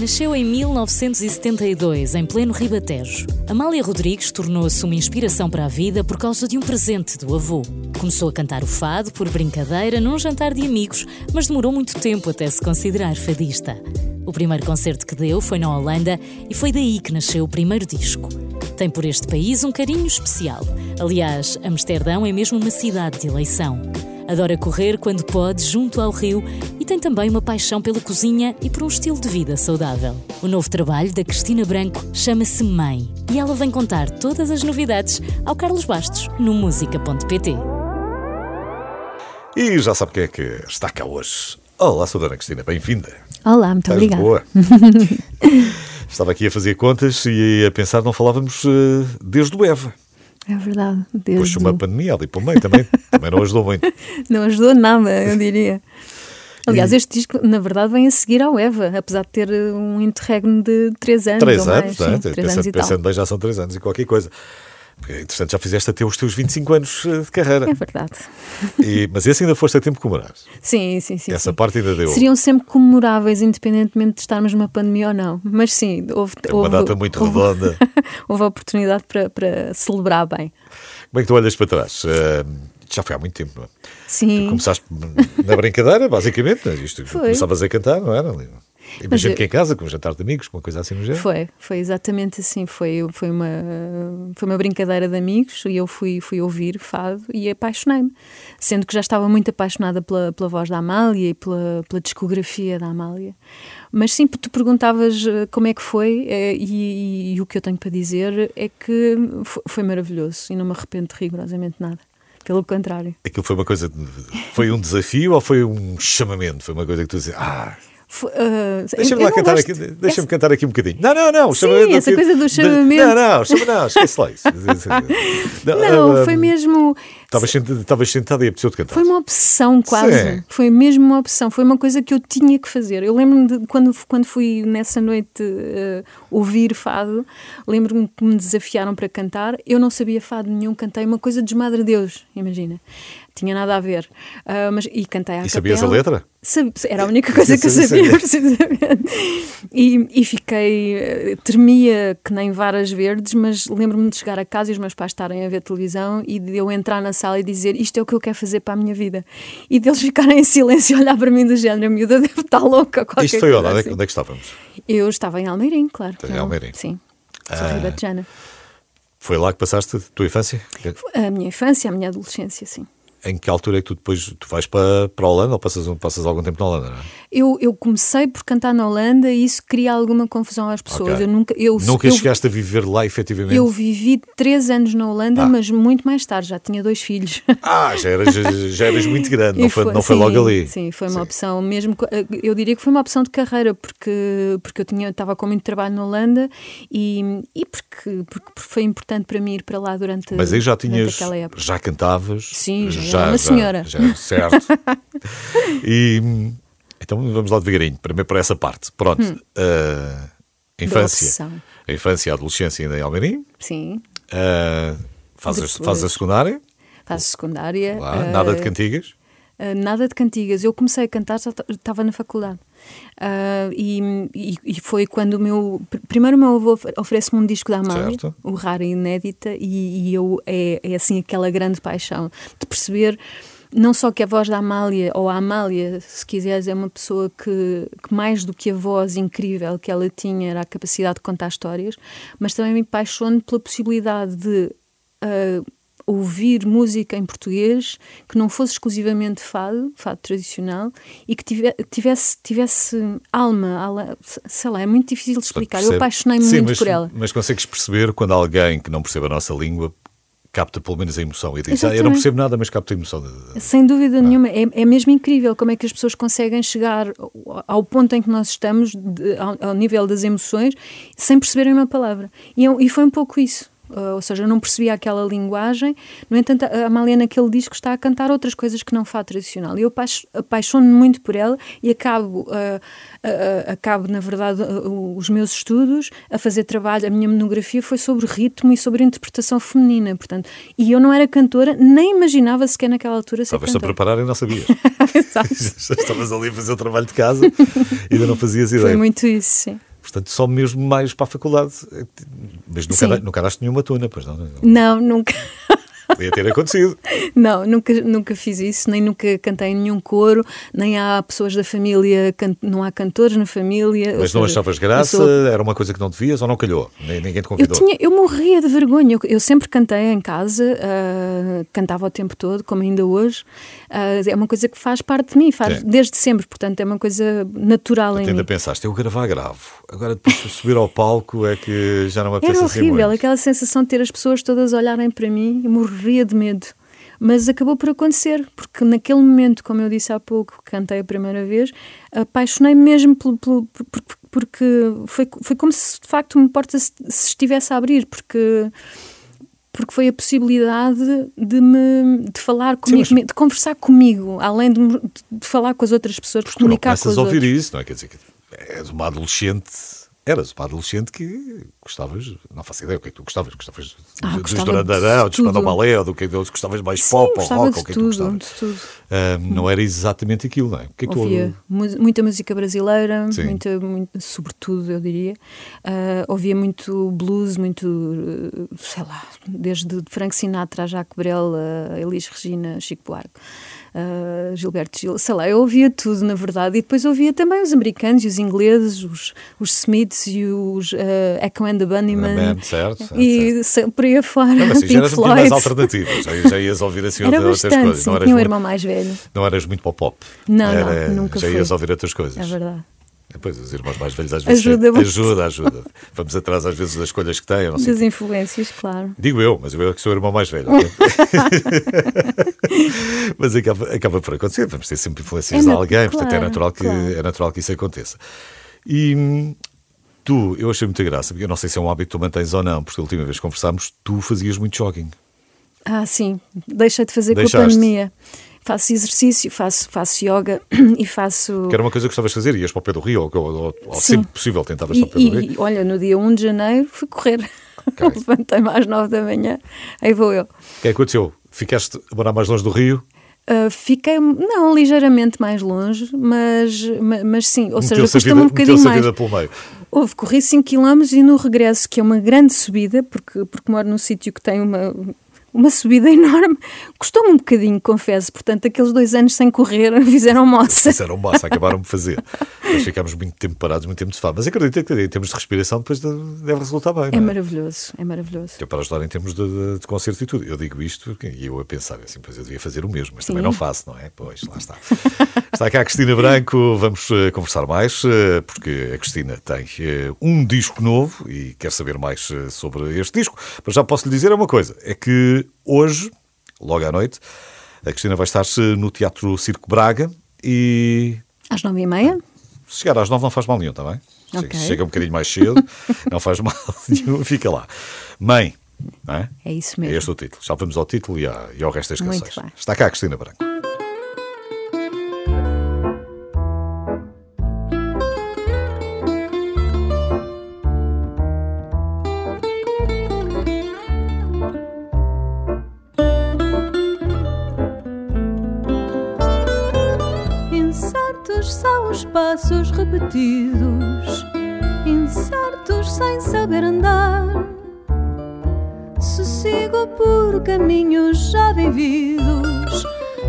Nasceu em 1972, em pleno Ribatejo. Amália Rodrigues tornou-se uma inspiração para a vida por causa de um presente do avô. Começou a cantar o fado por brincadeira num jantar de amigos, mas demorou muito tempo até se considerar fadista. O primeiro concerto que deu foi na Holanda e foi daí que nasceu o primeiro disco. Tem por este país um carinho especial. Aliás, Amsterdão é mesmo uma cidade de eleição. Adora correr quando pode, junto ao rio, e tem também uma paixão pela cozinha e por um estilo de vida saudável. O novo trabalho da Cristina Branco chama-se Mãe e ela vem contar todas as novidades ao Carlos Bastos no música.pt. E já sabe quem é que está cá hoje. Olá, sou Dona Cristina, bem-vinda. Olá, muito obrigada. Boa. Estava aqui a fazer contas e a pensar, não falávamos uh, desde o EVA. É verdade. Desde... Puxa uma pandemia ali para o meio também, também não ajudou muito. Não ajudou nada, eu diria. Aliás, e... este disco, na verdade, vem a seguir ao Eva, apesar de ter um interregno de 3 anos. 3 anos, mais, é? Sim, pensando, anos pensando bem, já são 3 anos e qualquer coisa. Porque, entretanto, já fizeste até os teus 25 anos eh, de carreira. É verdade. E, mas esse ainda foste a tempo comemorar. Sim, sim, sim. Essa sim. parte ainda deu. Seriam sempre comemoráveis, independentemente de estarmos numa pandemia ou não. Mas sim, houve. É uma houve, data muito houve, redonda. houve a oportunidade para, para celebrar bem. Como é que tu olhas para trás? Uh, já foi há muito tempo, não é? Sim. Tu começaste na brincadeira, basicamente. Isto, foi. Começavas a cantar, não era? Imagino que em casa, com um jantar de amigos, com uma coisa assim no género. Foi, foi exatamente assim. Foi, foi, uma, foi uma brincadeira de amigos e eu fui, fui ouvir fado e apaixonei-me. Sendo que já estava muito apaixonada pela, pela voz da Amália e pela, pela discografia da Amália. Mas sim, tu perguntavas como é que foi e, e, e o que eu tenho para dizer é que foi, foi maravilhoso e não me arrependo rigorosamente nada. Pelo contrário. Aquilo foi uma coisa. Foi um desafio ou foi um chamamento? Foi uma coisa que tu dizes, ah, Uh, deixa-me lá cantar aqui, deixa-me essa... cantar aqui um bocadinho. Não, não, não, Sim, essa coisa do chamamento. Não, não, chama, não, esquece lá isso. não, não, foi mesmo. Estavas sentada, sentada e apeteceu de cantar. Foi uma opção quase. Sim. Foi mesmo uma opção. Foi uma coisa que eu tinha que fazer. Eu lembro-me de quando, quando fui nessa noite uh, ouvir fado, lembro-me que me desafiaram para cantar. Eu não sabia fado nenhum, cantei uma coisa de Madre Deus, imagina tinha nada a ver. Uh, mas, e cantei à E sabias a letra? era a única coisa que eu sabia, precisamente. E, e fiquei, eh, tremia que nem varas verdes, mas lembro-me de chegar a casa e os meus pais estarem a ver televisão e de eu entrar na sala e dizer isto é o que eu quero fazer para a minha vida. E deles ficarem em silêncio e olhar para mim do género, a miúda deve estar louca. Isto foi onde? Assim. Onde é que estávamos? Eu estava em Almeirim, claro. Em Almeirim? Sim, sou ah, ribatejana. Foi lá que passaste a tua infância? A minha infância, a minha adolescência, sim em que altura é que tu depois tu vais para, para a Holanda ou passas, passas algum tempo na Holanda? Não é? eu, eu comecei por cantar na Holanda e isso cria alguma confusão às pessoas. Okay. Eu nunca, eu, nunca eu, chegaste a viver lá efetivamente? Eu vivi três anos na Holanda, ah. mas muito mais tarde, já tinha dois filhos. Ah, já eras, já eras muito grande, não foi, foi, não foi sim, logo ali. Sim, foi uma sim. opção mesmo, eu diria que foi uma opção de carreira, porque, porque eu tinha, estava com muito trabalho na Holanda e, e porque, porque foi importante para mim ir para lá durante Mas aí já tinhas, já cantavas? Sim, já, já era uma senhora. Já, já, certo. e então vamos lá devagarinho, primeiro para essa parte. Pronto. Hum. Uh, infância. A infância e a adolescência ainda em Almeirim. Sim. Uh, fazes, faz a secundária. Faz a secundária. Lá, uh, nada de cantigas? Uh, nada de cantigas. Eu comecei a cantar, já estava na faculdade. Uh, e, e, e, foi quando o meu. Primeiro, o meu avô oferece-me um disco da Amália, o Rara Inédita, e, e eu é, é assim aquela grande paixão de perceber não só que a voz da Amália, ou a Amália, se quiseres, é uma pessoa que, que, mais do que a voz incrível que ela tinha era a capacidade de contar histórias, mas também me apaixono pela possibilidade de uh, ouvir música em português que não fosse exclusivamente fado, fado tradicional, e que tivesse, tivesse alma, sei lá, é muito difícil de explicar. Eu apaixonei-me muito mas, por ela. Mas consegues perceber quando alguém que não percebe a nossa língua capta pelo menos a emoção e diz, ah, eu não percebo nada, mas capta a emoção. Sem dúvida ah. nenhuma, é, é mesmo incrível como é que as pessoas conseguem chegar ao ponto em que nós estamos, de, ao, ao, nível das emoções, sem perceberem uma palavra. E, é e foi um pouco isso. Uh, ou seja, eu não percebia aquela linguagem. No entanto, a Amália naquele disco está a cantar outras coisas que não fado tradicional. E eu apaixono-me muito por ela e acabo, uh, uh, acabo na verdade, os meus estudos a fazer trabalho. A minha monografia foi sobre ritmo e sobre interpretação feminina, portanto. E eu não era cantora, nem imaginava sequer naquela altura ser Estavas-te a preparar e não sabias. Estavas ali a fazer o trabalho de casa e ainda não fazias ideia. Foi muito isso, sim. Portanto, só mesmo mais para a faculdade. Mas nunca, nunca daste nenhuma tuna, pois não? Não, nunca. Podia ter acontecido. Não, nunca, nunca fiz isso, nem nunca cantei em nenhum coro, nem há pessoas da família, não há cantores na família. Mas não seja, achavas graça? Sou... Era uma coisa que não devias ou não calhou? Ninguém te convidou? Eu, tinha, eu morria de vergonha. Eu, eu sempre cantei em casa, uh, cantava o tempo todo, como ainda hoje. Uh, é uma coisa que faz parte de mim, faz Sim. desde sempre, portanto é uma coisa natural tu em ainda mim. pensaste, eu gravar gravo, agora depois de subir ao palco é que já não me apetece Era assim horrível, assim aquela sensação de ter as pessoas todas olharem para mim, e morria de medo. Mas acabou por acontecer, porque naquele momento, como eu disse há pouco, cantei a primeira vez, apaixonei-me mesmo pelo, pelo, porque foi, foi como se de facto uma porta se, se estivesse a abrir, porque porque foi a possibilidade de me de falar comigo, Sim, mas... de conversar comigo, além de, de, falar com as outras pessoas, de comunicar com as outras. a ouvir isso, não é? Quer dizer, é de uma adolescente Eras uma adolescente que gostavas, não faço ideia o que é que tu gostavas, gostavas ah, dos Durandarão, dos Pandomalé, ou do que é que gostavas mais Sim, pop ou rock, ou o que é que tu gostavas. Uh, não era exatamente aquilo, não é? O que é que ouvia tu... muita música brasileira, muita, muito, sobretudo, eu diria. Uh, ouvia muito blues, muito, sei lá, desde Frank Sinatra a Jacques Brel, a Elis Regina, Chico Buarque uh, Gilberto Gil, sei lá, eu ouvia tudo, na verdade, e depois ouvia também os americanos e os ingleses, os, os Smiths e os uh, Echo and the Bunnymen. Band, certo, e certo. por aí afora. Não, mas já eras um mais alternativo, já, já ias ouvir assim Era outras bastante, coisas. Sim, não eras tinha um irmão mais velho. Não eras muito pop-pop. Não, Era, não, nunca Já fui. ias ouvir outras coisas. É verdade. Depois, os irmãos mais velhos às vezes. Ajuda, muito. ajuda, ajuda. Vamos atrás às vezes das escolhas que têm. Sei. Das influências, claro. Digo eu, mas eu é que sou o irmão mais velho. mas acaba, acaba por acontecer. Vamos ter sempre influências é de alguém, claro, portanto é natural, que, claro. é natural que isso aconteça. E tu, eu achei muita graça, porque eu não sei se é um hábito que tu mantens ou não, porque a última vez que conversámos, tu fazias muito jogging. Ah, sim. Deixei de fazer Deixaste. com a pandemia faço exercício, faço, faço yoga e faço. Que era uma coisa que gostavas de fazer, ias para o pé do Rio, ou, ou, ou sempre possível tentavas para o pé do Rio? E, olha, no dia 1 de janeiro fui correr. Okay. Levantei-me às 9 da manhã, aí vou eu. O que é que aconteceu? Ficaste a morar mais longe do Rio? Uh, fiquei, não, ligeiramente mais longe, mas, mas, mas sim, ou seja, custa-me um bocadinho mais. Houve, corri 5 km e no regresso, que é uma grande subida, porque, porque moro num sítio que tem uma, uma subida enorme. Custou-me um bocadinho, confesso. Portanto, aqueles dois anos sem correr fizeram moça. Fizeram moça, acabaram de fazer. Nós ficámos muito tempo parados, muito tempo de fama. Mas acredito que em termos de respiração depois deve resultar bem. É, é? maravilhoso, é maravilhoso. É para ajudar em termos de, de, de, concerto e tudo. Eu digo isto e eu a pensar assim, pois eu devia fazer o mesmo, mas Sim. também não faço, não é? Pois, lá está. está cá a Cristina Branco, vamos uh, conversar mais, uh, porque a Cristina tem uh, um disco novo e quer saber mais sobre este disco. Mas já posso lhe dizer uma coisa: é que hoje, logo à noite, a Cristina vai estar no Teatro Circo Braga e. Às nove e meia? Chegar às nove não faz mal nenhum, está bem? Okay. Chega um bocadinho mais cedo, não faz mal nenhum, fica lá. Mãe, não é? É isso mesmo. É este o título. Já vamos ao título e, ao resto das canções. Está cá a Cristina Branco. Repetidos, incertos sem saber andar. Se sigo por caminhos já vividos,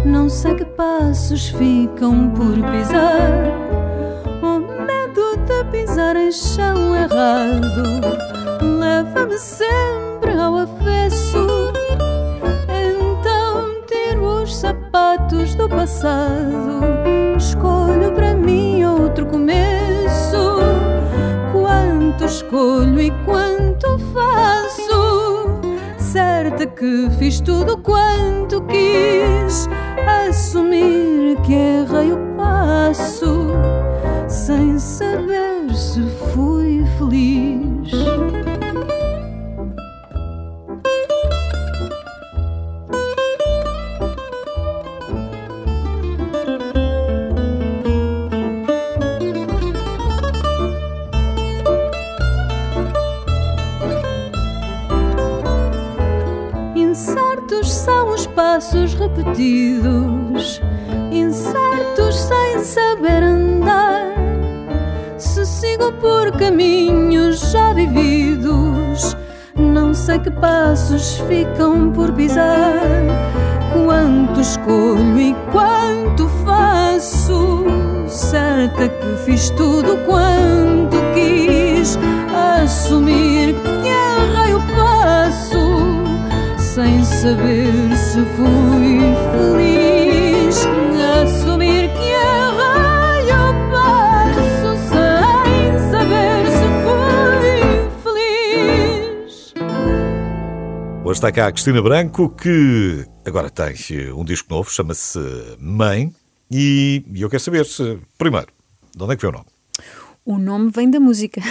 não sei que passos ficam por pisar. O medo de pisar em chão errado leva-me sempre ao avesso. Então tiro os sapatos do passado, escolho e quanto faço, certa que fiz tudo quanto ficam está cá a Cristina Branco, que agora tem um disco novo, chama-se Mãe. E eu quero saber, se, primeiro, de onde é que veio o nome? O nome vem da música.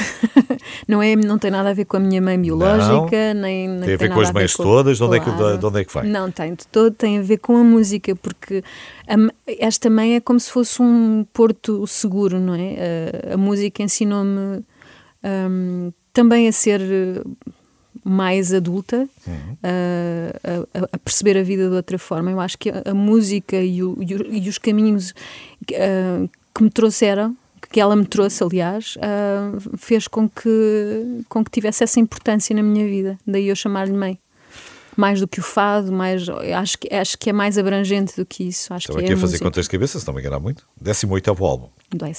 não, é, não tem nada a ver com a minha mãe biológica, não, nem, nem tem a ver com as mães todas. De onde, claro. é que, de onde é que vem? Não, tem de todo, tem a ver com a música, porque a, esta mãe é como se fosse um porto seguro, não é? A, a música ensinou-me um, também a ser mais adulta, uhum. a, a, a, perceber a vida de outra forma. Eu acho que a, a música e, o, e, os caminhos que, uh, que me trouxeram que ela me trouxe, aliás, uh, fez com que, com que tivesse essa importância na minha vida. Daí eu chamar-lhe mãe. Mais do que o fado, mais, acho, que, acho que é mais abrangente do que isso. Acho Estava que aqui é a fazer contas de cabeça, se não me engano muito. 18 álbum.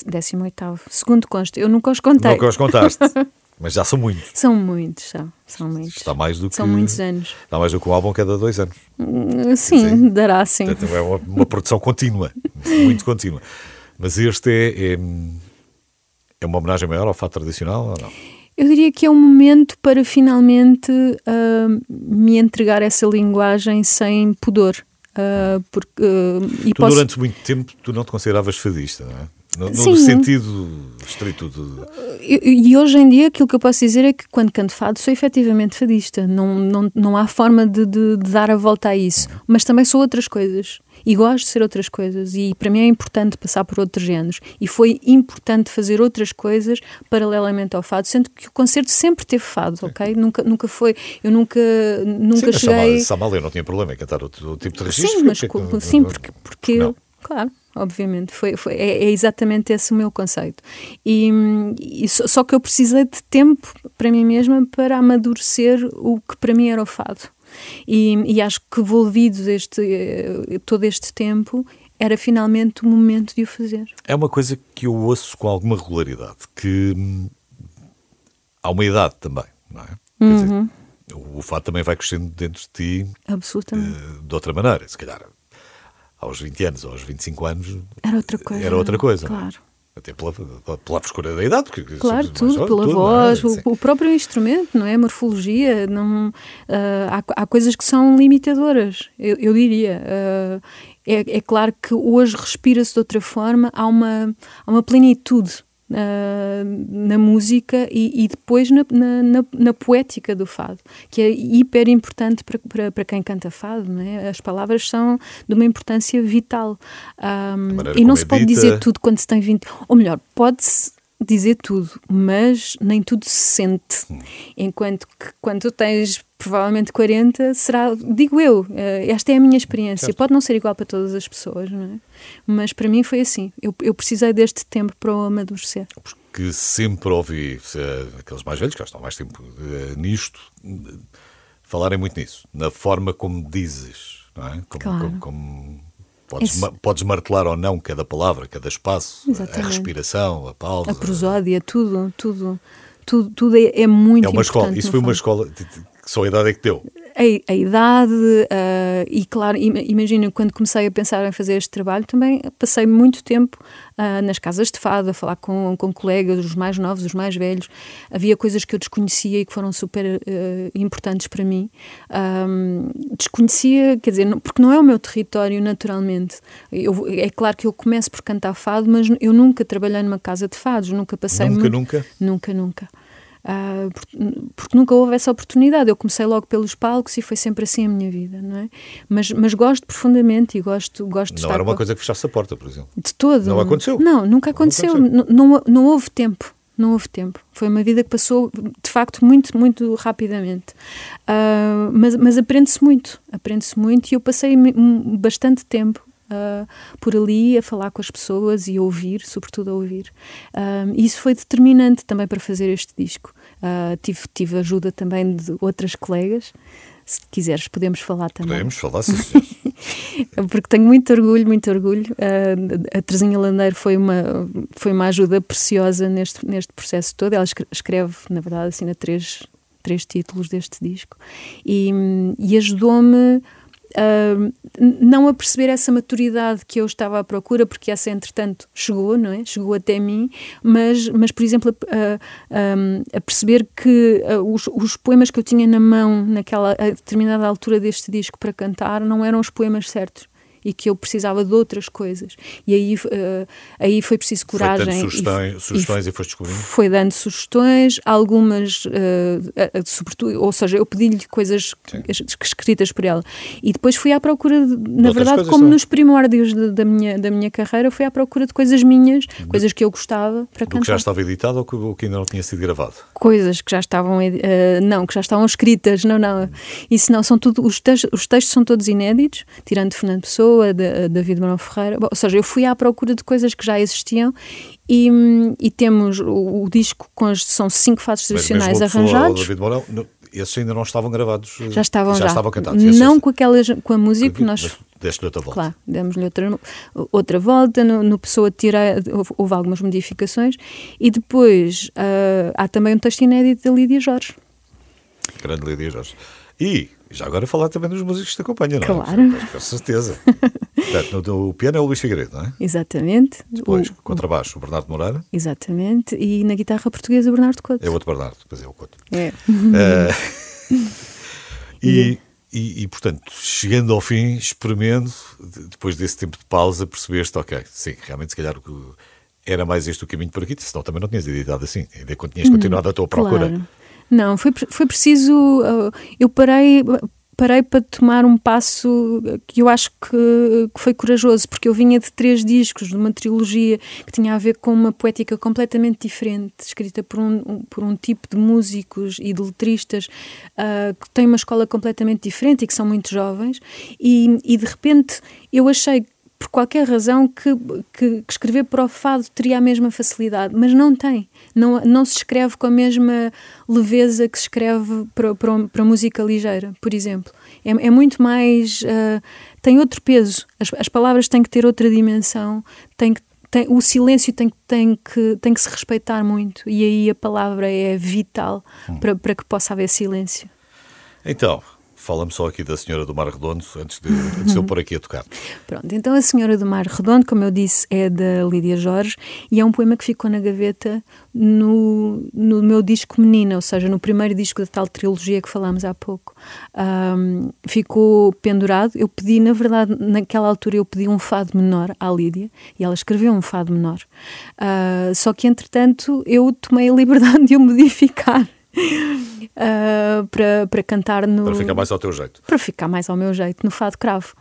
18. Segundo consta, eu nunca os contei. Nunca os contaste. Mas já são muitos. São muitos, são. São muitos. Está mais do que. São muitos anos. Está mais do que um álbum cada dois anos. Sim, sim. dará sim. Portanto, é uma, uma produção contínua. muito contínua. Mas este é, é, é, uma homenagem maior ao fato tradicional ou não? Eu diria que é um momento para finalmente uh, me entregar essa linguagem sem pudor. Uh, porque, uh, tu, posso... durante muito tempo, tu não te consideravas fadista, não é? No, no sentido estrito de... E, e, hoje em dia aquilo que eu posso dizer é que quando canto fado sou efetivamente fadista. Não, não, não há forma de, de, de dar a volta a isso. Mas também sou outras coisas. E gosto de ser outras coisas. E para mim é importante passar por outros géneros. E foi importante fazer outras coisas paralelamente ao fado, sendo que o concerto sempre teve fado, ok? Nunca, nunca foi. Eu nunca, nunca sim, cheguei. Samal, eu não tinha problema em cantar outro tipo de registro. Sim, mas porque, sim, porque, porque, porque claro obviamente. Foi, foi é, é, exatamente esse o meu conceito. E, e só, só, que eu precisei de tempo para mim mesma para amadurecer o que para mim era o fado. E, e acho que envolvidos este, eh, todo este tempo era finalmente o momento de o fazer. É uma coisa que eu ouço com alguma regularidade, que hum, há uma idade também, não é? Uhum. Dizer, o, o fado também vai crescendo dentro de ti Absolutamente. Uh, de outra maneira. Se calhar aos 20 anos ou aos 25 anos era outra coisa. Era outra coisa. Claro. Até pela, pela frescura da idade. Porque claro, tudo, pela tudo, é? voz, é? o, o, próprio instrumento, não é? A morfologia. Não, uh, há, há coisas que são limitadoras, eu, eu diria. Uh, é, é, claro que hoje respira-se de outra forma, há uma, há uma plenitude na música e, e depois na, na, na, poética do fado, que é hiper importante para, para, para quem canta fado. É? As palavras são de uma importância vital. Um, e não se pode dizer tudo quando se tem 20. Ou melhor, pode-se dizer tudo, mas nem tudo se sente. Hum. Enquanto que quando tu tens provavelmente 40, será, digo eu, eh, esta é a minha experiência. Certo. Pode não ser igual para todas as pessoas, não é? Mas para mim foi assim. Eu, eu precisei deste tempo para o amadurecer. Porque sempre ouvi aqueles mais velhos, que já estão mais tempo uh, nisto, falarem muito nisso, na forma como dizes, não é? Como, claro. como, como Podes, Esse... podes martelar ou não cada palavra, cada espaço, Exatamente. a respiração, a pausa. A prosódia, tudo, tudo, tudo, tudo é, é muito É uma escola, isso foi uma escola, que só a idade é que deu? A, a idade uh, e claro, imagina quando comecei a pensar em fazer este trabalho também passei muito tempo uh, nas casas de fado a falar com, com colegas, os mais novos, os mais velhos. Havia coisas que eu desconhecia e que foram super uh, importantes para mim. Um, desconhecia, quer dizer, porque não é o meu território naturalmente. Eu, é claro que eu começo por cantar fado mas eu nunca trabalhei numa casa de fados, nunca passei nunca, muito, nunca? Nunca, nunca Uh, porque nunca houve essa oportunidade. Eu comecei logo pelos palcos e foi sempre assim a minha vida, não é? Mas, mas gosto profundamente e gosto, gosto de Não era uma coisa que fechasse a porta, por exemplo. De todo. Não aconteceu. Não, nunca aconteceu. Não, aconteceu. não, não, houve tempo. Não houve tempo. Foi uma vida que passou, de facto, muito, muito rapidamente. Uh, mas mas aprende-se muito. Aprende-se muito e eu passei bastante tempo uh, por ali a falar com as pessoas e a ouvir, sobretudo a ouvir. Uh, e isso foi determinante também para fazer este disco. Uh, tive, tive ajuda também de outras colegas. Se quiseres, podemos falar também. Podemos falar, sim. Porque tenho muito orgulho, muito orgulho. Uh, a Terezinha Landeiro foi uma, foi uma ajuda preciosa neste, neste processo todo. Ela escreve, na verdade, assina três, três títulos deste disco e, e ajudou-me Uh, não a perceber essa maturidade que eu estava à procura, porque essa entretanto chegou, não é? Chegou até mim, mas, mas por exemplo, a, a, a perceber que uh, os, os, poemas que eu tinha na mão naquela determinada altura deste disco para cantar não eram os poemas certos e que eu precisava de outras coisas. E aí, uh, aí foi preciso coragem. Foi dando sugestões e, sugestões e, e foste descobrindo? Foi dando sugestões, algumas, uh, uh, sobretudo, ou seja, eu pedi-lhe coisas Sim. escritas por ela. E depois fui à procura, de, na verdade, como nos primórdios de, da, minha, da minha carreira, fui à procura de coisas minhas, de, coisas que eu gostava para do cantar. que já estava editado ou que, ainda não tinha sido gravado? Coisas que já estavam, não, que já estavam escritas, não, não. Isso não, são tudo, os, textos, os textos são todos inéditos, tirando Fernando Pessoa, Pessoa, de, David Marão Ferreira. Bom, ou seja, eu fui à procura de coisas que já existiam e, e temos o, o, disco com as, são cinco fases tradicionais arranjados. David Mourão, esses ainda não estavam gravados. Já estavam já. já. estavam cantados. Não com aquelas, com a música que nós deste-lhe outra volta. Claro, demos-lhe outra, outra volta, no, no Pessoa tira, houve, houve, algumas modificações e depois uh, há também um texto inédito da Lídia Jorge. Grande Lídia Jorge. E já agora falar também dos músicos que te acompanham, não é? Claro. Com certeza. Portanto, o piano é o Luís Figueiredo, não é? Exatamente. Depois, o, contrabaixo, o Bernardo Moreira. Exatamente. E na guitarra portuguesa, o Bernardo Couto. É o outro Bernardo, depois é o Couto. É. Uh, e, e, e, portanto, chegando ao fim, experimento, depois desse tempo de pausa, percebeste, ok, sim, realmente se calhar era mais este o caminho por aqui, senão também não tinhas editado assim, ainda tinhas continuado a tua procura. Claro. Não, foi, foi preciso. Uh, eu parei, parei para tomar um passo que eu acho que, que, foi corajoso, porque eu vinha de três discos, de uma trilogia que tinha a ver com uma poética completamente diferente, escrita por um, um por um tipo de músicos e de letristas uh, que têm uma escola completamente diferente e que são muito jovens, e, e de repente eu achei por qualquer razão que, que, que, escrever para o fado teria a mesma facilidade, mas não tem. Não, não se escreve com a mesma leveza que se escreve para, para, para música ligeira, por exemplo. É, é muito mais. Uh, tem outro peso. As, as palavras têm que ter outra dimensão, tem que tem, o silêncio tem, tem, que, tem que se respeitar muito e aí a palavra é vital hum. para, para que possa haver silêncio. Então, Fala-me só aqui da Senhora do Mar Redondo, antes de, antes de eu pôr aqui a tocar. Pronto, então a Senhora do Mar Redondo, como eu disse, é da Lídia Jorge e é um poema que ficou na gaveta no, no meu disco Menina, ou seja, no primeiro disco da tal trilogia que falámos há pouco. Um, ficou pendurado. Eu pedi, na verdade, naquela altura, eu pedi um fado menor à Lídia e ela escreveu um fado menor. Uh, só que, entretanto, eu tomei a liberdade de o modificar uh, para, para cantar no. Para ficar mais ao teu jeito. Para ficar mais ao meu jeito, no Fado Cravo.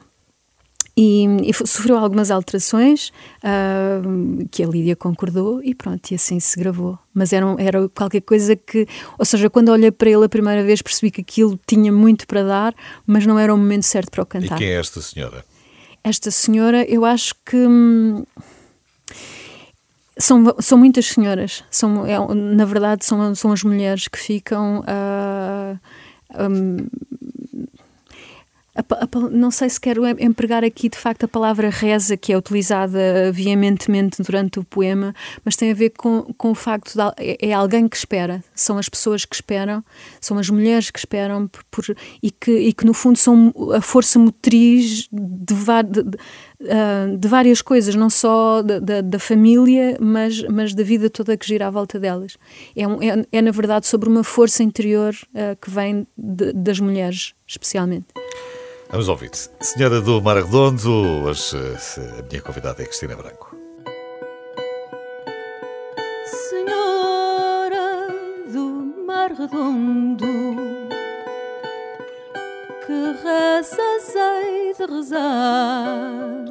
E, e sofreu algumas alterações uh, que a Lídia concordou e pronto, e assim se gravou. Mas era, era qualquer coisa que, ou seja, quando olhei para ele a primeira vez percebi que aquilo tinha muito para dar, mas não era o momento certo para o cantar. E quem é esta senhora? Esta senhora, eu acho que. São, são muitas senhoras, são, é, na verdade são, são as mulheres que ficam uh, um, a, a, não sei se quero empregar aqui de facto a palavra reza, que é utilizada veementemente durante o poema, mas tem a ver com, com o facto de é, é alguém que espera, são as pessoas que esperam, são as mulheres que esperam por, por e, que, e que no fundo são a força motriz de, de, de, ah, de várias coisas, não só da, da, família, mas, mas da vida toda que gira à volta delas. É, um, é, é na verdade sobre uma força interior uh, que vem das mulheres, especialmente. Vamos ouvir. Senhora do Mar Redondo, hoje a minha convidada é Cristina Branco. Senhora do Mar Redondo, que rezas hei de rezar.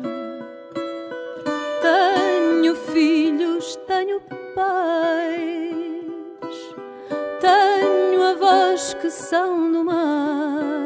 Tenho filhos, tenho pais, tenho avós que são do mar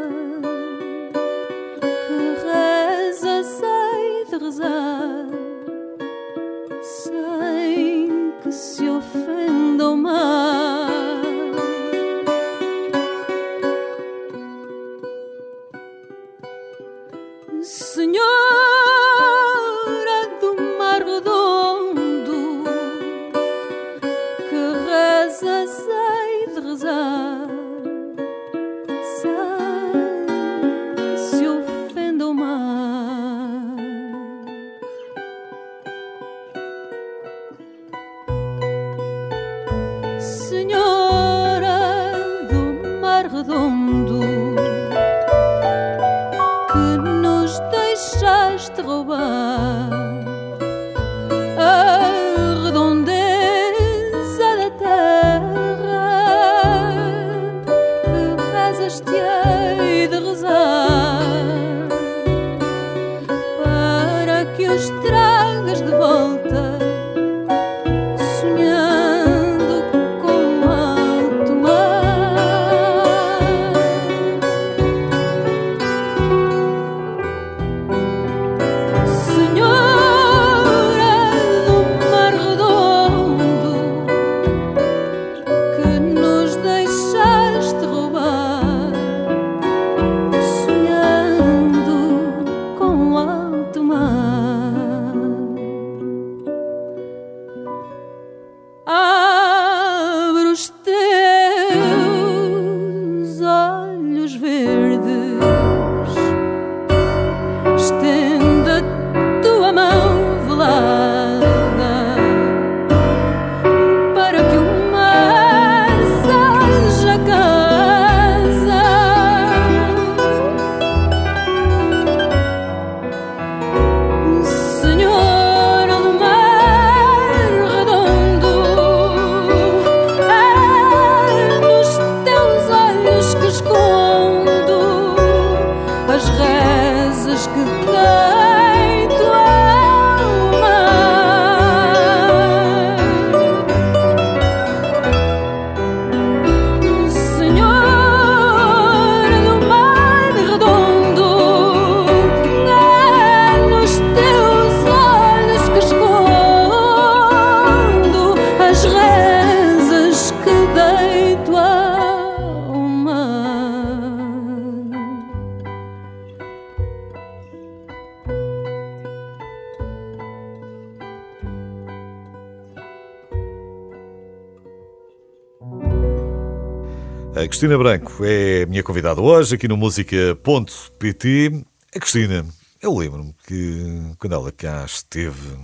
A Cristina Branco é a minha convidada hoje aqui no música.pt. A Cristina, eu lembro-me que quando ela cá esteve,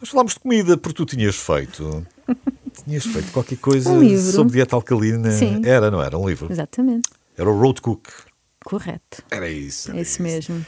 nós falámos de comida, porque tu tinhas feito. Tinhas feito qualquer coisa um sobre dieta alcalina. Sim. Era, não era? Um livro? Exatamente. Era o Road Cook. Correto. Era isso. Era é isso mesmo.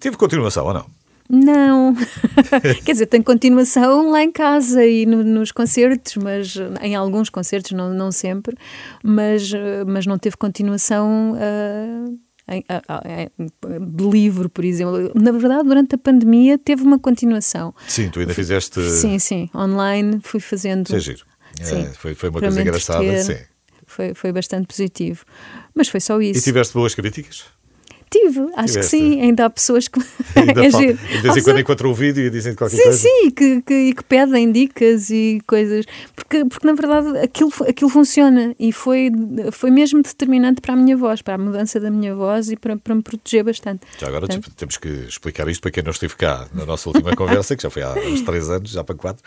Teve continuação ou não? Não, quer dizer, tem continuação lá em casa e no, nos concertos, mas em alguns concertos, não, não sempre, mas, mas não teve continuação uh, em, uh, de livro, por exemplo. Na verdade, durante a pandemia teve uma continuação. Sim, tu ainda fizeste. Sim, sim, online fui fazendo. Isso é giro. Sim, é, foi, foi uma coisa engraçada, sim. Foi, foi bastante positivo. Mas foi só isso. E tiveste boas críticas? Tive, acho Tiveste. que sim. Ainda há pessoas que. Ainda é De vez em quando encontram o vídeo e dizem qualquer sim, coisa. Sim, sim, que, que, que, pedem dicas e coisas. Porque, porque na verdade aquilo, aquilo funciona e foi, foi mesmo determinante para a minha voz, para a mudança da minha voz e para, para me proteger bastante. Já agora Portanto, temos que explicar isto para quem não esteve cá na nossa última conversa, que já foi há uns três anos, já para quatro,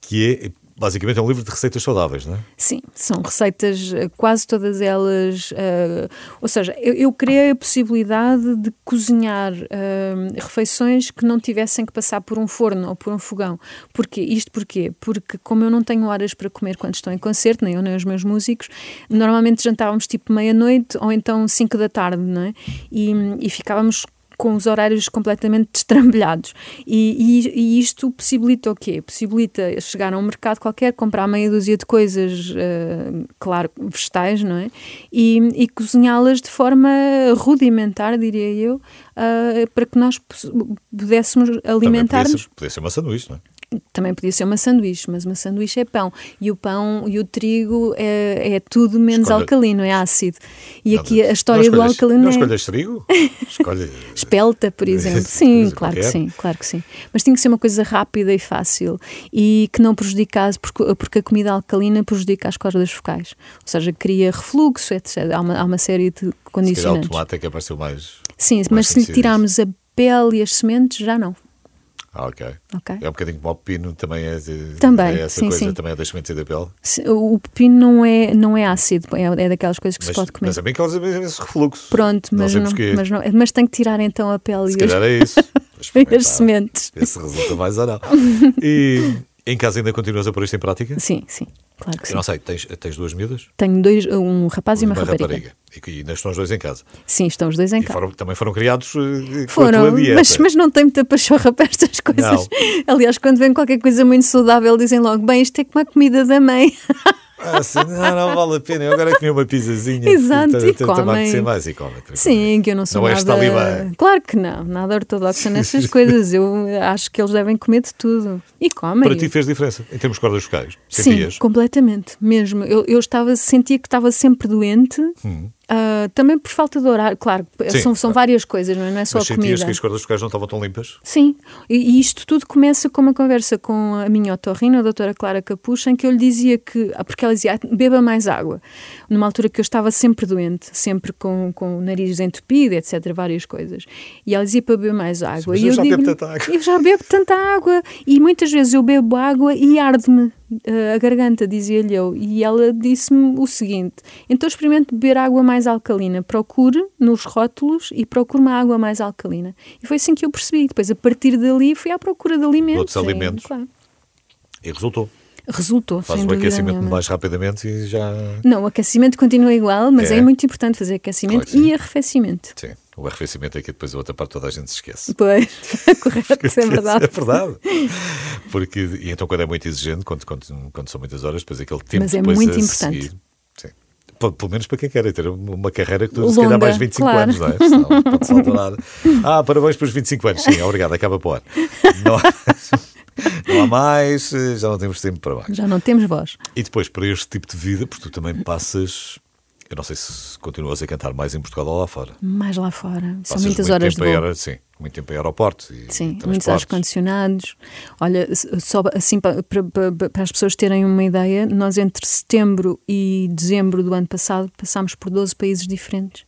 que é Basicamente é um livro de receitas saudáveis, não é? Sim, são receitas, eh, quase todas elas. Uh, ou seja, eu, eu, criei a possibilidade de cozinhar uh, refeições que não tivessem que passar por um forno ou por um fogão. Porquê? Isto porquê? Porque, como eu não tenho horas para comer quando estou em concerto, nem eu nem os meus músicos, normalmente jantávamos tipo meia-noite ou então cinco da tarde, não é? E, e ficávamos com os horários completamente destrambelhados. E, e, e, isto possibilita o quê? Possibilita chegar a um mercado qualquer, comprar meia dúzia de coisas, uh, claro, vegetais, não é? E, e cozinhá-las de forma rudimentar, diria eu, uh, para que nós pudéssemos alimentar-nos. Podia, podia ser uma sanduíche, não é? Também podia ser uma sanduíche, mas uma sanduíche é pão. E o pão e o trigo é, é tudo menos Escolha... alcalino, é ácido. E não, aqui a história do alcalino não é... escolhas trigo? Escolhe... Espelta, por exemplo. Sim, claro que sim, claro que sim. Mas tinha que ser uma coisa rápida e fácil e que não prejudicasse, porque, porque a comida alcalina prejudica as cordas focais. Ou seja, cria refluxo, etc. Há uma, há uma série de condicionantes. Se o tomate é que apareceu mais... Sim, mais mas se lhe tirarmos a pele e as sementes, já não. Ah, ok. okay. É um bocadinho como o pepino, também é, também, é essa sim, coisa, sim. também é das sementes da pele. O pepino não é, não é ácido, é, é daquelas coisas que mas, se pode comer. Mas também causa esse refluxo. Pronto, mas não, não mas, não, mas tem que tirar então a pele se e calhar é isso. as sementes. Ver se resulta mais ou não. E em casa ainda continuas a pôr isto em prática? Sim, sim. Claro que Eu sim. não sei, tens, tens duas miúdas? Tenho dois, um rapaz e uma, rapariga. rapariga. E ainda estão os dois em casa. Sim, estão os dois em e casa. Foram, também foram criados uh, foram. Mas, mas não tem muita pachorra para estas coisas. Não. Aliás, quando vem qualquer coisa muito saudável, dizem logo: bem, isto é como a comida da mãe. Ah, assim, não, não vale a pena. Eu agora comi uma pizzazinha. Exato, e comem. mais e comem. Sim, que eu não sou não nada... és talibã. Claro que não, nada ortodoxa nessas coisas. Eu acho que eles devem comer de tudo. E comem. Para ti fez diferença, em termos de cordas vocais? Sim, completamente, mesmo. Eu, eu estava, sentia que estava sempre doente. Hum. Uh, também por falta de horário, claro, Sim, são, são várias coisas, não é, não é só Mas a comida. que as cordas vocais não estavam tão limpas? Sim, e, e, isto tudo começa com uma conversa com a minha otorrina, a doutora Clara Capucha, em que eu lhe dizia que, ah, porque ela dizia, ah, beba mais água, numa altura que eu estava sempre doente, sempre com, com o nariz entupido, etc, várias coisas, e ela dizia para beber mais água. Mas e eu, eu já bebo tanta água. Eu já bebo tanta água, e muitas vezes eu bebo água e arde-me a garganta, dizia-lhe eu, e ela disse-me o seguinte, então experimente beber água mais alcalina, procure nos rótulos e procure uma água mais alcalina. E foi assim que eu percebi. Depois, a partir dali, fui à procura de alimentos. Outros alimentos. E, claro. e resultou. Resultou. Faz o aquecimento nenhuma. mais rapidamente e já. Não, o aquecimento continua igual, mas é, É. muito importante fazer aquecimento Claro e arrefecimento. Sim. O arrefecimento é que depois a outra parte toda a gente se esquece. Pois, correto, é verdade. É verdade. Porque, e então, quando é muito exigente, quando, quando, quando são muitas horas, depois aquele tempo Mas é muito importante. seguir- sim. Pelo menos para quem quer ter uma carreira que tu se calhar mais 25 claro. anos, não é? Senão pode-se alterar. Ah, parabéns pelos 25 anos. Sim, obrigado, acaba para ar. Não, há- não há mais, já não temos tempo para mais. Já não temos voz. E depois, para este tipo de vida, porque tu também passas. Eu não sei se continuas a cantar mais em Portugal ou lá fora. Mais lá fora. São Passas muitas horas de voo. Sim, muito tempo em aeroporto. E Sim, muitos ar-condicionados. Olha, só assim para, para- para as pessoas terem uma ideia, nós entre setembro e dezembro do ano passado passámos por 12 países diferentes,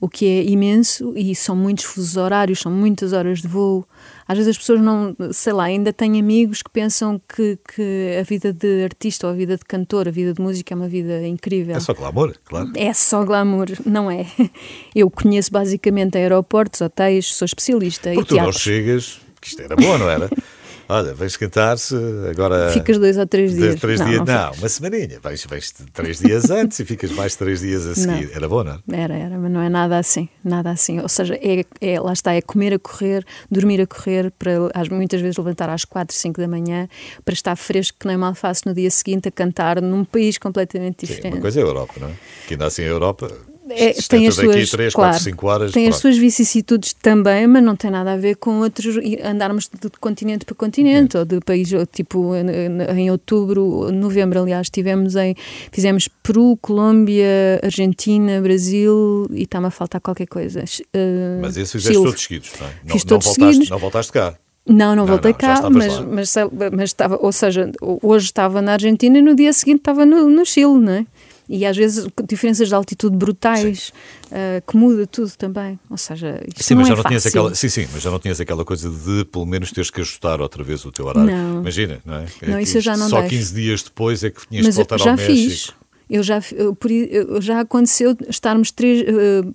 o que é imenso e são muitos fusos horários, são muitas horas de voo. Às vezes as pessoas não, sei lá, ainda têm amigos que pensam que, que a vida de artista ou a vida de cantor, a vida de música é uma vida incrível. É só glamour, claro. É só glamour, não é? Eu conheço basicamente aeroportos, hotéis, sou especialista e Porque tu não teatros. chegas, que isto era bom, não era? Olha, vais cantar-se agora. Ficas dois ou três dias. três Não, dias. não Não, uma semaninha. Vais, vais três dias antes e ficas mais três dias a seguir. Era bom, não é? Era, era, mas não é nada assim, nada assim. Ou seja, é, é, lá está, é comer a correr, dormir a correr, para às- muitas vezes levantar às 4, 5 da manhã, para estar fresco, que nem mal faço no dia seguinte a cantar num país completamente Sim, diferente. uma coisa é a Europa, não é? Que ainda assim a Europa. É, tem as suas, 3, claro, 4, 5 horas. tem as pronto. suas vicissitudes também, mas não tem nada a ver com outros andarmos de continente para continente ou de país tipo em, outubro, novembro, aliás, tivemos em fizemos Peru, Colômbia, Argentina, Brasil e está-me a faltar qualquer coisa. Uh, Mas esses fizeste Chile. todos seguidos, não é? Não, não voltaste. Não voltaste cá. Não, não Não, voltei não, cá, mas, mas, mas estava, ou seja, hoje estava na Argentina e no dia seguinte estava no, no Chile, não é? E às vezes diferenças de altitude brutais, ah, que muda tudo também. Ou seja, isto Sim, não mas é já não tinhas fácil. aquela. Sim, sim, mas já não tinhas aquela coisa de pelo menos teres que ajustar outra vez o teu horário. Não. Imagina, não é? É Não, que isso eu já não Só deixo. 15 dias depois é que tinhas Mas de eu voltar ao México. fiz. Eu já, eu, eu já aconteceu estarmos três,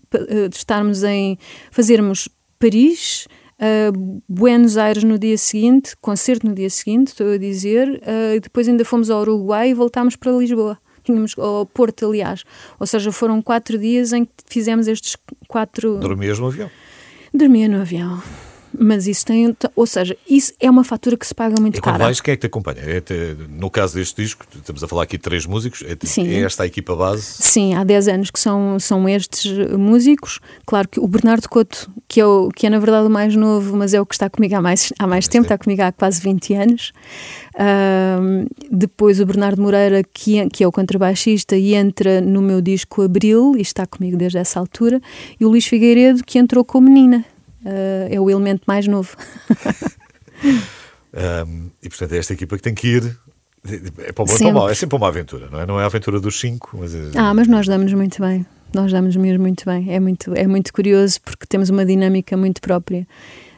pa- eh, estarmos em fazermos Paris, eh, Buenos Aires no dia seguinte, concerto no dia seguinte, estou a dizer, e depois ainda fomos ao Uruguai e voltámos para Lisboa. Tínhamos ao Porto, aliás. Ou seja, foram quatro dias em que fizemos estes quatro. Dormias no avião. Dormia no avião. Mas isso tem. Ou seja, isso é uma fatura que se paga muito E quando cara. vais, quem é que te acompanha? É te- no caso deste disco, estamos a falar aqui de três músicos, é, Sim. é esta a equipa base. Sim, há 10 anos que são, são estes eh, músicos. Claro que o Bernardo Couto, que é, o, que é na verdade o mais novo, mas é o que está comigo há mais, há mais tempo, está comigo há quase 20 anos. Ahm, depois o Bernardo Moreira, que é, que é o contrabaixista e entra no meu disco Abril e está comigo desde essa altura. E o Luís Figueiredo, que entrou com Menina. Ah, é o elemento mais novo. Um, e portanto é esta equipa que tem que ir. É para o bom para o Sempre. mau. É sempre uma aventura, não é? Não é a aventura dos cinco, mas. é- Ah, mas nós damos muito bem. Nós damos mesmo muito bem. É muito, é muito curioso porque temos uma dinâmica muito própria.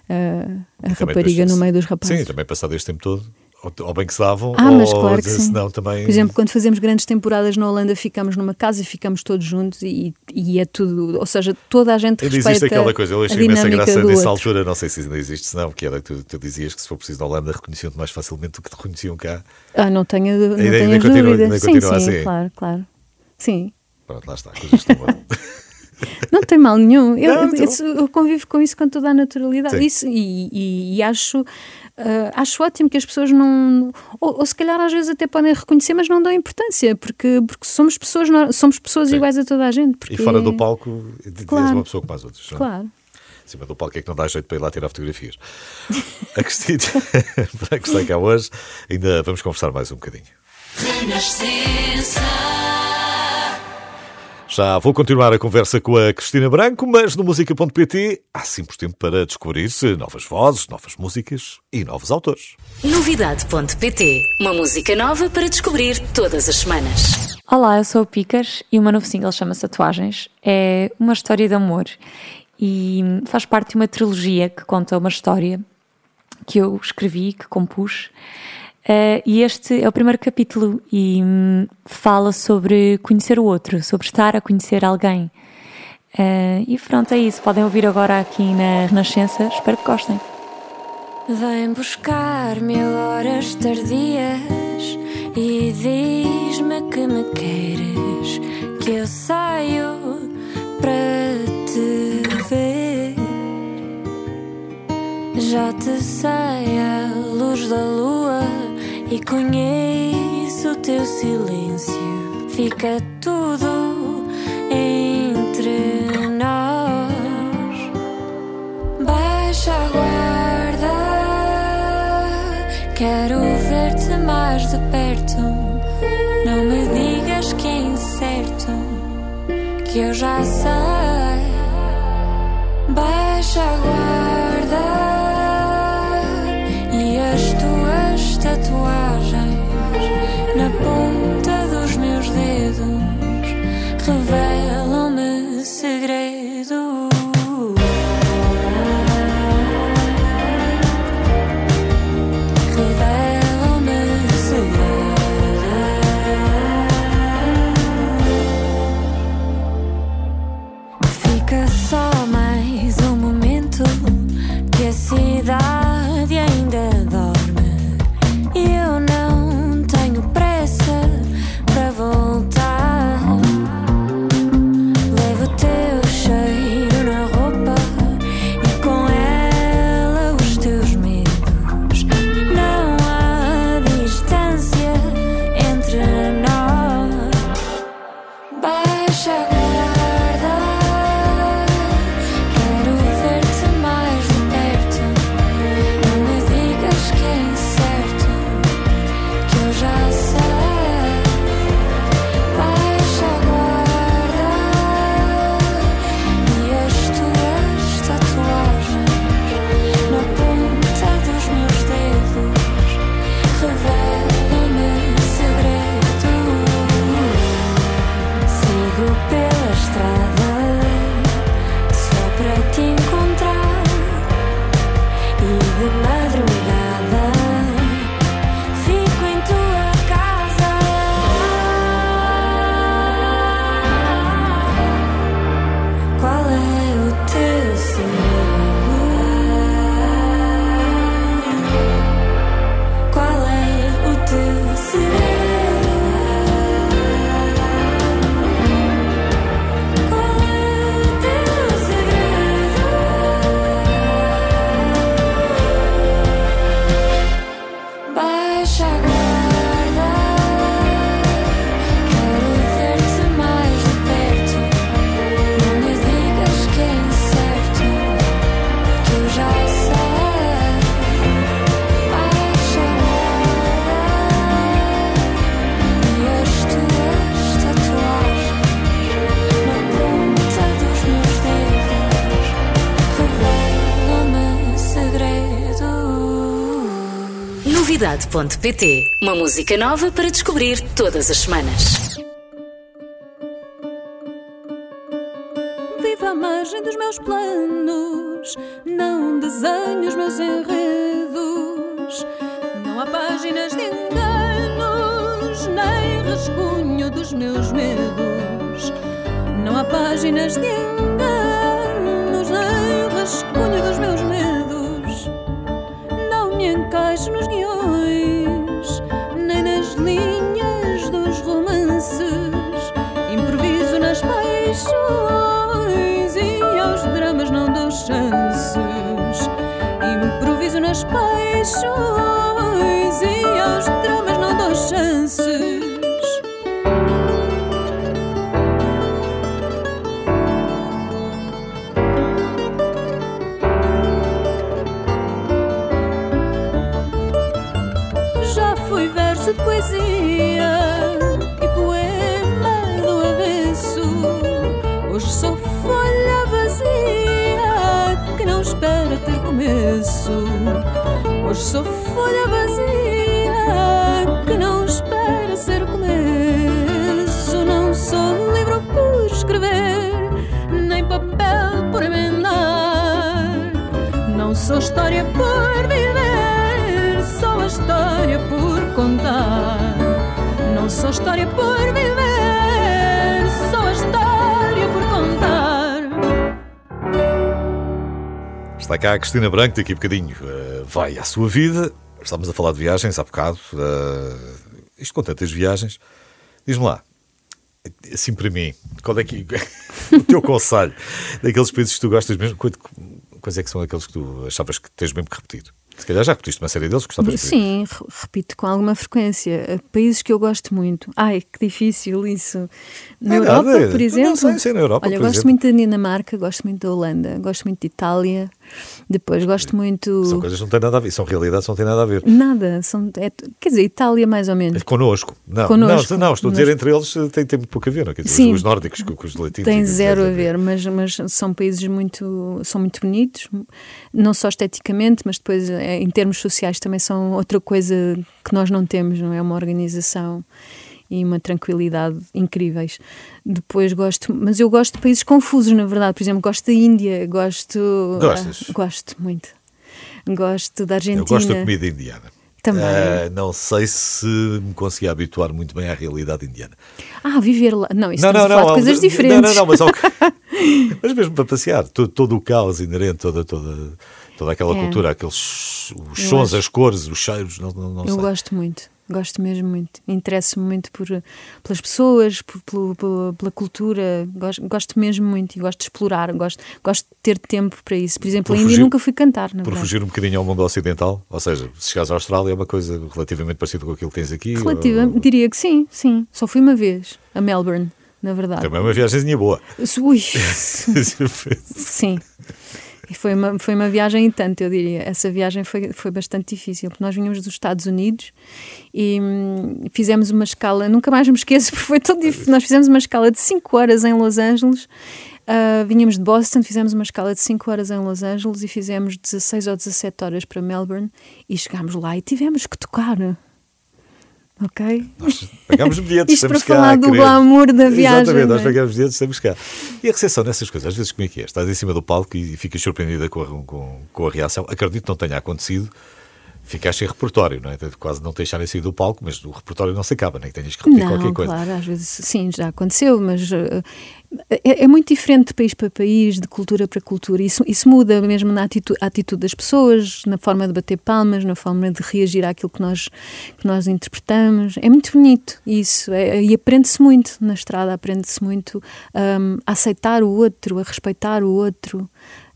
a, a rapariga no meio dos rapazes. Sim, também passado este tempo todo ou bem que se davam, ah, ou claro que senão também. Por exemplo, quando fazemos grandes temporadas na Holanda, ficamos numa casa e ficamos todos juntos e, e é tudo, ou seja, toda a gente ainda respeita existe aquela coisa, eu achei imensa graça nessa altura, não sei se ainda existe, senão, que era tu, tu dizias que se for preciso na Holanda reconheciam-te mais facilmente do que te reconheciam cá. Ah, não tenho, não ainda, tenho ainda dúvida. Continua, ainda sim, sim, assim. claro, claro. Sim. Pronto, lá está, coisas estão Não tem mal nenhum. Eu, não, eu, eu, convivo com isso com toda a naturalidade. Isso, e, e, e, acho, uh, acho ótimo que as pessoas não. Ou, ou, se calhar às vezes até podem reconhecer, mas não dão importância, porque, porque somos pessoas, somos pessoas Sim. iguais a toda a gente. Porque... E fora do palco, claro. és uma pessoa como as outras. Não? Claro. Em cima do palco é que não dá jeito para ir lá tirar fotografias. a Cristina, para que está cá hoje, ainda vamos conversar mais um bocadinho. Renascença. Já vou continuar a conversa com a Cristina Branco, mas no música.pt há sempre tempo para descobrir-se novas vozes, novas músicas e novos autores. Novidade.pt Uma música nova para descobrir todas as semanas. Olá, eu sou o Picas e o meu novo single chama-se Tatuagens. É uma história de amor e faz parte de uma trilogia que conta uma história que eu escrevi, que compus Uh, e este é o primeiro capítulo e um, fala sobre conhecer o outro, sobre estar a conhecer alguém. Uh, e pronto, é isso. Podem ouvir agora aqui na Renascença. Espero que gostem. Vem buscar-me a horas tardias e diz-me que me queres, que eu saio para te ver. Já te sei a luz da lua e conheço o teu silêncio. Fica tudo entre nós. Baixa a guarda, quero ver-te mais de perto. Não me digas que é incerto, que eu já sei. Baixa a guarda. Novidade.pt Uma música nova para descobrir todas as semanas. Viva margem dos meus planos, não desenho os meus enredos. Não há páginas de enganos, nem rascunho dos meus medos. Não há páginas de enganos, nem rascunho dos meus nos guiões, nem nas linhas dos romances. Improviso nas paixões e aos dramas não dou chances. Improviso nas paixões e aos dramas não dou chances. De poesia e poema do avesso. Hoje sou folha vazia que não espera ter começo. Hoje sou folha vazia que não espera ser começo. Não sou livro por escrever, nem papel por emendar. Não sou história por viver, história por viver, sou a história por contar. Está cá a Cristina Branco, daqui a bocadinho uh, vai à sua vida. Estávamos a falar de viagens há bocado. Uh, isto com tantas viagens. Diz-me lá, assim para mim, qual é que o teu conselho daqueles países que tu gostas mesmo? Quais é que são aqueles que tu achavas que tens mesmo que repetir? Se calhar já repetiste uma série deles, gostavas de. Sim, re- repito com alguma frequência. Países que eu gosto muito. Ai, que difícil isso. Na Não é Europa, nada. por Não exemplo. sei, sim, na Europa, Olha, gosto exemplo. muito da Dinamarca, gosto muito da Holanda, gosto muito de Itália. Depois gosto muito. São coisas que não têm nada a ver, são realidades que não têm nada a ver. Nada, são, é- quer dizer, Itália mais ou menos. É Connosco. Não, Connosco. não, não, estou a dizer entre eles eh, tem, tem muito pouco a ver. Não? dizer, Sim. Os nórdicos com, os latinos. Tem zero a ver, mas, mas são países muito, são muito bonitos, não só esteticamente, mas depois eh, em termos sociais também são outra coisa que nós não temos, não é? Uma organização e uma tranquilidade incríveis. Depois gosto, mas eu gosto de países confusos, na verdade. Por exemplo, gosto da Índia, gosto. Gostas? ah, gosto muito. Gosto da Argentina. Eu gosto da comida indiana. Também. Eh, não sei se me consegui habituar muito bem à realidade indiana. Ah, viver lá. Não, isso a falar de há- coisas não, diferentes. Não, não, mas, ao- mas mesmo para passear, todo, todo o caos inerente, toda, toda, toda aquela É. cultura, aqueles os Eu sons, acho- as cores, os cheiros, não, não, não Eu sei. gosto muito, gosto mesmo muito. Interesso-me muito por, pelas pessoas, por, pelo- pela, pela cultura. Gosto, gosto mesmo muito e gosto de explorar. Gosto, gosto de ter tempo para isso. Por exemplo, Por a Índia fugir- nunca fui cantar, Por verdade. fugir um bocadinho ao mundo ocidental, ou seja, se chegares à Austrália é uma coisa relativamente parecida com aquilo que tens aqui. Relativa, ou- diria que sim, sim. Só fui uma vez a Melbourne, na verdade. Também é uma viagemzinha boa. Ui, sim. E foi uma, foi uma viagem e tanto, eu diria. Essa viagem foi, foi bastante difícil, porque nós vinhamos dos Estados Unidos e hum, fizemos uma escala, nunca mais me esqueço, porque foi tão difícil. Nós fizemos uma escala de 5 horas em Los Angeles, ah, vinhamos de Boston, fizemos uma escala de 5 horas em Los Angeles e fizemos 16 ou 17 horas para Melbourne e chegámos lá e tivemos que tocar. Ok? Nós pagamos bilhetes, Isto estamos para cá. falar do glamour da viagem, Exatamente, nós não é? pagamos bilhetes, estamos cá. E a recepção nessas coisas, às vezes como é que é? Estás em cima do palco e ficas surpreendida com a, com, com a reação. Acredito que não tenha acontecido. Ficaste sem repertório, não é? Quase não te deixarem sair do palco, mas o repertório não se acaba, nem que tenhas que repetir Não, qualquer coisa. claro, às vezes sim, já aconteceu, mas uh, é, é muito diferente de país para país, de cultura para cultura. Isso, isso muda mesmo na atitude, atitude das pessoas, na forma de bater palmas, na forma de reagir àquilo que nós, que nós interpretamos. É muito bonito isso. é- e aprende-se muito na estrada, aprende-se muito um, a aceitar o outro, a respeitar o outro.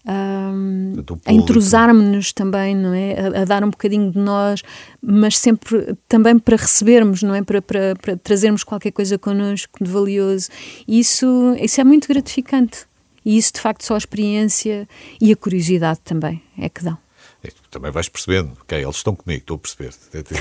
Um, a entrosarmos-nos também, não é? A, a dar um bocadinho de nós, mas sempre também para recebermos, não é? Para, para, para trazermos qualquer coisa connosco de valioso. E isso, isso é muito gratificante. E isso, de facto, só a experiência e a curiosidade também é que dão. É, também vais percebendo, ok, eles estão comigo, estou a perceber.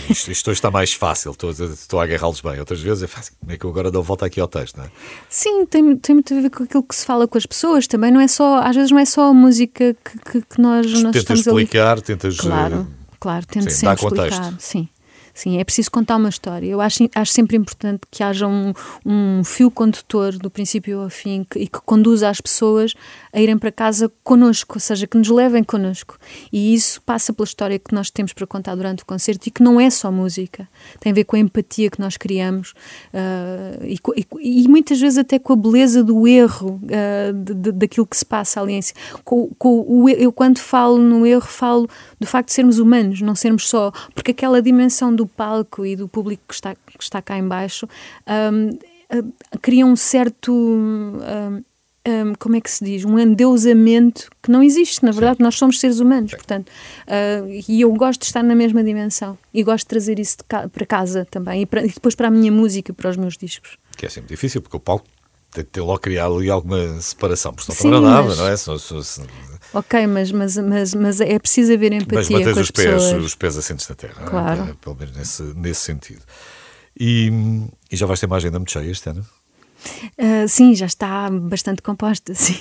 Isto, isto hoje está mais fácil, estou, estou a agarrá-los bem. Outras vezes é fácil, como é que eu agora dou volta aqui ao texto, não é? Sim, tem, tem muito a ver com aquilo que se fala com as pessoas também. Não é só, às vezes não é só a música que, que, que nós, nós tentas estamos ali. explicar, tentas. Claro, eh, claro, tento sim, sempre contexto. explicar. Sim, Sim, é preciso contar uma história. Eu acho, acho sempre importante que haja um, um fio condutor do princípio ao fim que, e que conduza as pessoas a irem para casa connosco, ou seja, que nos levem connosco. E isso passa pela história que nós temos para contar durante o concerto e que não é só música, tem a ver com a empatia que nós criamos uh, e, e, e, muitas vezes até com a beleza do erro uh, de, de, daquilo que se passa ali em si. Com, com o, eu, quando falo no erro, falo do facto de sermos humanos, não sermos só. Porque aquela dimensão do palco e do público que está, que está cá embaixo um, uh, cria um certo. Um, um, como é que se diz, um endeusamento que não existe, na verdade, Sim. nós somos seres humanos, Sim. portanto, uh, e eu gosto de estar na mesma dimensão e gosto de trazer isso de ca para casa também e, para, e, depois para a minha música e para os meus discos. Que é sempre difícil, porque o palco tem, tem logo criado ali alguma separação, porque senão não dava, mas... não é? Se, se, se, Ok, mas, mas, mas, mas é preciso haver empatia mas com as os pés, pessoas. os pés assentes na terra, claro. É? pelo menos nesse, nesse sentido. E, e já vais ter uma agenda muito cheia este ano? Uh, sim, já está bastante composta, sim.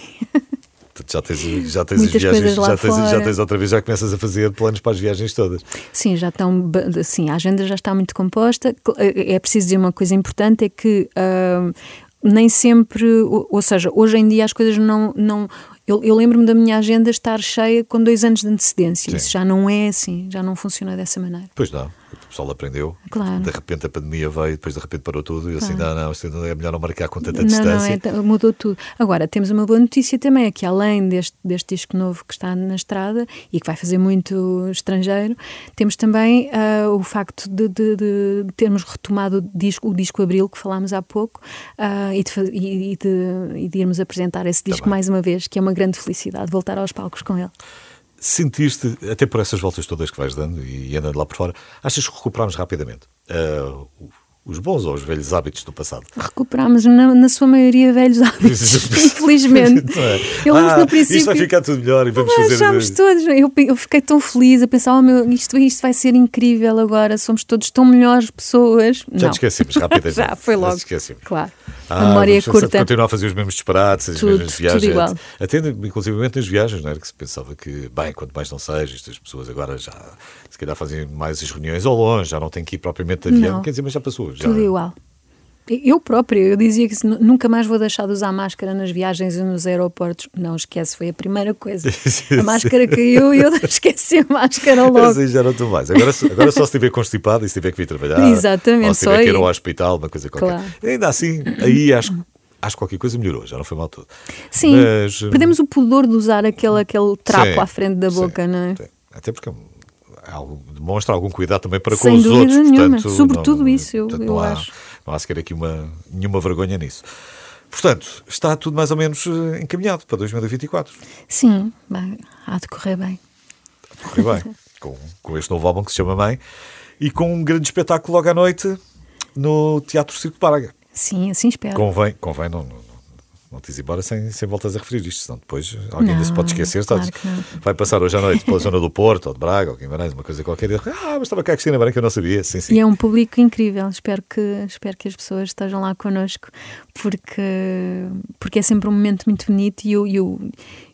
Já tens, já tens Muitas as viagens, já tens, já tens outra vez, já começas a fazer planos para as viagens todas. Sim, já estão, sim, a agenda já está muito composta. É preciso dizer uma coisa importante: é que uh, nem sempre, ou, ou, seja, hoje em dia as coisas não, não eu, eu lembro-me da minha agenda estar cheia com dois anos de antecedência. Sim. Isso já não é assim, já não funciona dessa maneira. Pois não, pessoal aprendeu. Claro. De repente a pandemia veio, depois de repente parou tudo e assim, claro. assim, não, não, é melhor não marcar com tanta não, distância. Não, é, mudou tudo. Agora, temos uma boa notícia também, é que além deste, deste disco novo que está na estrada e que vai fazer muito estrangeiro, temos também uh, o facto de, de, de, termos retomado o disco, o disco Abril, que falámos há pouco, uh, e, de, e, de, e de irmos apresentar esse disco também. mais uma vez, que é uma grande felicidade voltar aos palcos com ele. Sentiste, até por essas voltas todas que vais dando e andando lá por fora, achas que recuperamos rapidamente? Uh, os bons ou os velhos hábitos do passado? Recuperamos, na, na sua maioria, velhos hábitos, infelizmente. é? Eu ah, no princípio. Isto vai ficar tudo melhor e vamos fazer. Achámos todos. Eu, eu fiquei tão feliz a pensar: oh, meu, isto, isto vai ser incrível agora, somos todos tão melhores pessoas. Já te esquecemos rapidamente. Já, foi logo. Já esquecemos. Claro. Ah, a memória é curta. Continuar a fazer os mesmos disparates, as tudo, mesmas viagens. Tudo igual. Até, inclusive nas viagens, não era? Que se pensava que, bem, quanto mais não seja, estas pessoas agora já se calhar fazem mais as reuniões ao longe, já não tem que ir propriamente de avião. Quer dizer, mas já passou. Já... Tudo igual. Eu própria, eu dizia que nunca mais vou deixar de usar máscara nas viagens e nos aeroportos. Não esquece, foi a primeira coisa. A máscara caiu e eu esqueci a máscara logo. Assim já não estou mais. Agora, agora só se estiver constipado e se tiver que vir trabalhar. Exatamente. Ou se tiver que ir ao hospital, uma coisa qualquer. Claro. Ainda assim, aí acho acho que qualquer coisa melhorou, já não foi mal tudo. Sim, Mas, hum, perdemos o pudor de usar aquele, aquele trapo sim, à frente da boca, sim, não é? Sim. Até porque é demonstra algum cuidado também para Sem com os outros. Nenhuma. Portanto, Sobretudo não, isso, eu, portanto, eu não há, acho. Não há sequer aqui uma, nenhuma vergonha nisso. Portanto, está tudo mais ou menos eh, encaminhado para 2024. Sim, bem, há de correr bem. Correr bem, com, com este novo álbum que se chama Mãe e com um grande espetáculo logo à noite no Teatro Circo de Paraga. Sim, assim espero. Convém, convém não, não não te embora sem, sem voltas a referir isto, senão depois alguém não, se pode esquecer. Claro vai passar hoje à noite pela zona do Porto, ou de Braga, ou Guimarães, uma coisa qualquer, e ah, mas estava cá a Cristina Branca, eu não sabia. Sim, sim. E é um público incrível, espero que, espero que as pessoas estejam lá connosco, porque, porque é sempre um momento muito bonito e o, e o,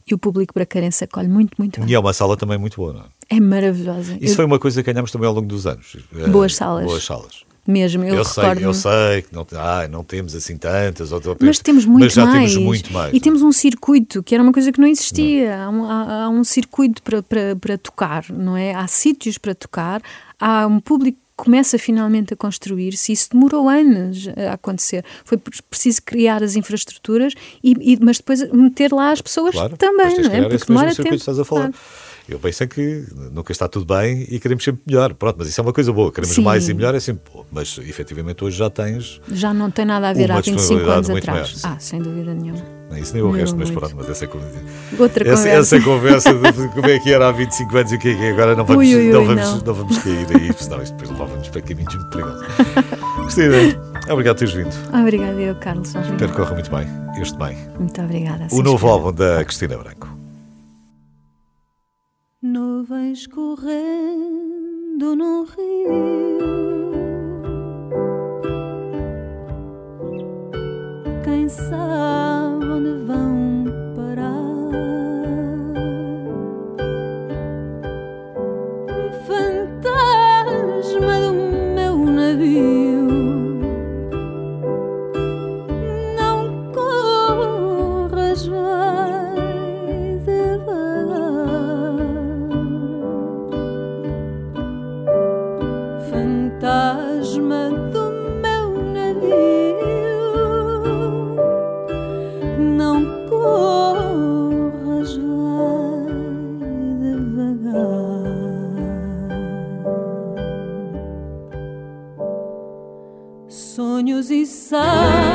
e o público bracarense acolhe muito, muito bem. E é uma sala também muito boa, não é? É maravilhosa. Isso eu... foi uma coisa que ganhamos também ao longo dos anos. Boas salas. Boas salas mesmo. Eu, eu sei, eu sei que não, ah, não temos assim tantas, ou, mas temos muito mas já mais. temos muito mais. E temos um circuito, que era uma coisa que não existia. Não. Há, um, há, há, um circuito para, para, para tocar, não é? Há sítios para tocar, há um público que começa finalmente a construir-se. Isso demorou anos a acontecer. Foi preciso criar as infraestruturas, e, e mas depois meter lá as pessoas claro, também, não é? Porque demora tempo. Estás a falar. Claro. Eu pensei que nunca está tudo bem e queremos sempre melhor. Pronto, mas isso é uma coisa boa. Queremos Sim. mais e melhor é sempre bom. Mas efetivamente hoje já tens. Já não tem nada a ver há 25 anos atrás. Maior, ah, sem dúvida nenhuma. Nem isso nem o resto, mas pronto, mas essa, Outra essa, conversa. essa conversa de como é que era há 25 anos e o que é que é agora não vamos, ui, ui, não, vamos, não. não vamos cair aí, senão isto depois levava-nos para caminhos muito perigosos. Cristina, obrigado por teres vindo. Obrigada, eu, Carlos. Espero que corra muito bem, este bem. Muito obrigada. O novo álbum da Cristina Branco. Nuvens correndo no rio. Quem sabe onde vão sun.